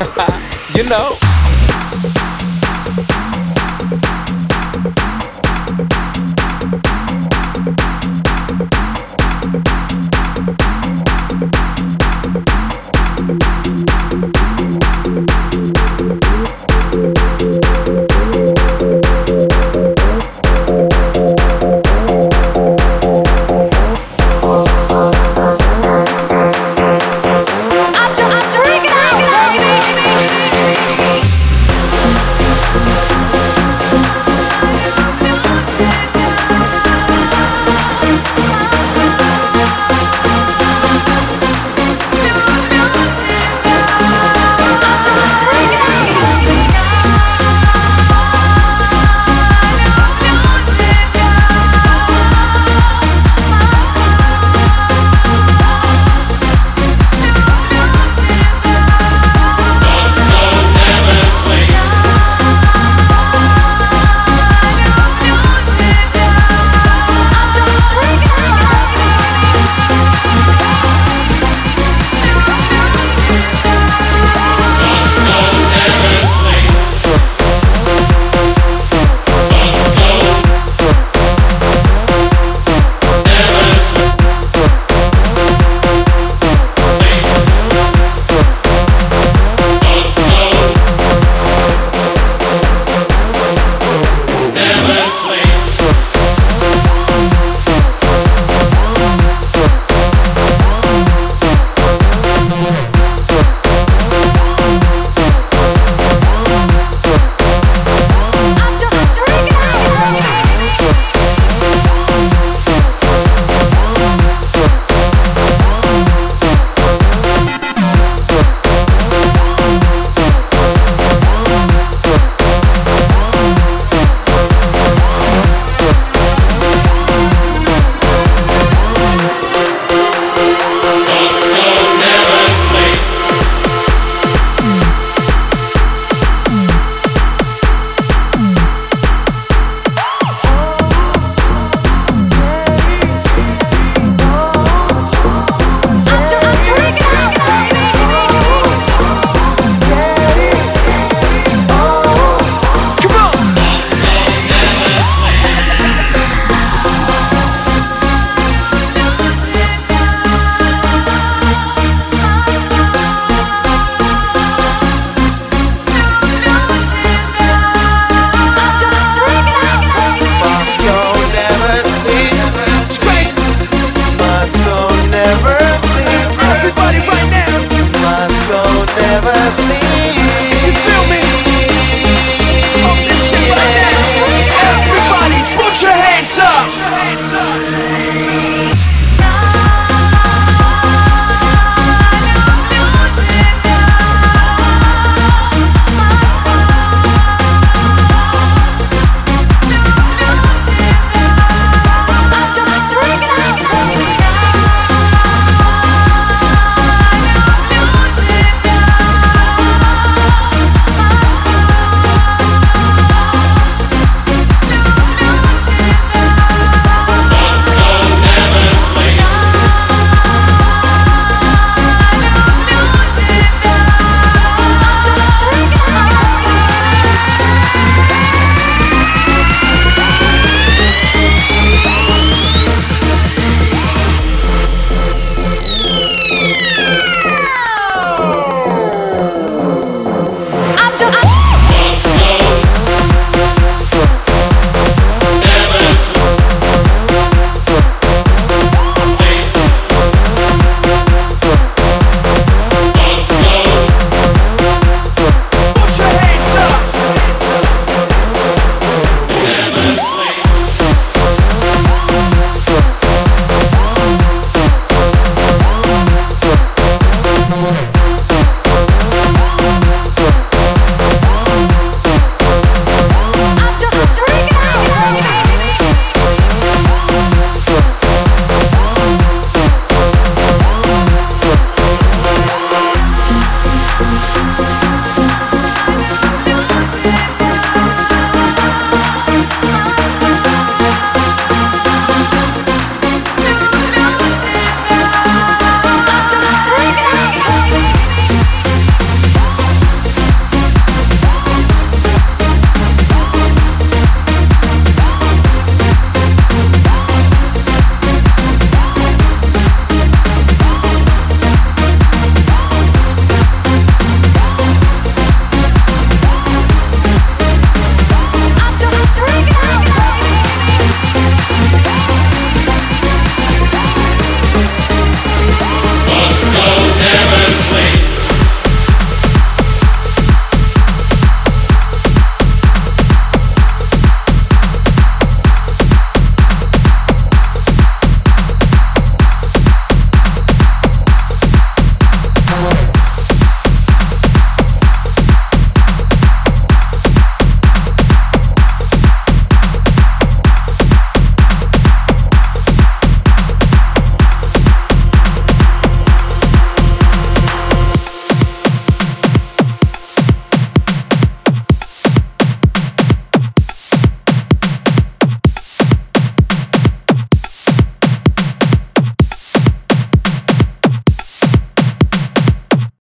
you know.